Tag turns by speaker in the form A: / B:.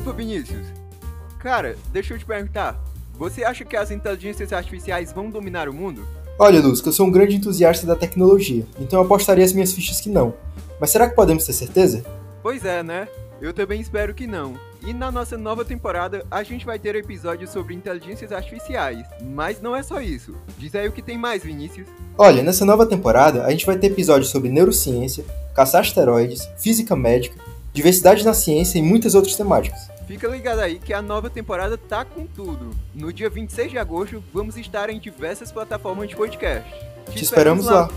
A: Vinícius. Cara, deixa eu te perguntar. Você acha que as inteligências artificiais vão dominar o mundo?
B: Olha, Luz, que eu sou um grande entusiasta da tecnologia, então eu apostaria as minhas fichas que não. Mas será que podemos ter certeza?
A: Pois é, né? Eu também espero que não. E na nossa nova temporada, a gente vai ter episódios sobre inteligências artificiais. Mas não é só isso. Diz aí o que tem mais, Vinícius.
B: Olha, nessa nova temporada, a gente vai ter episódios sobre neurociência, caçar asteroides, física médica, diversidade na ciência e muitas outras temáticas.
A: Fica ligado aí que a nova temporada tá com tudo. No dia 26 de agosto, vamos estar em diversas plataformas de podcast.
B: Te, Te esperamos lá. lá.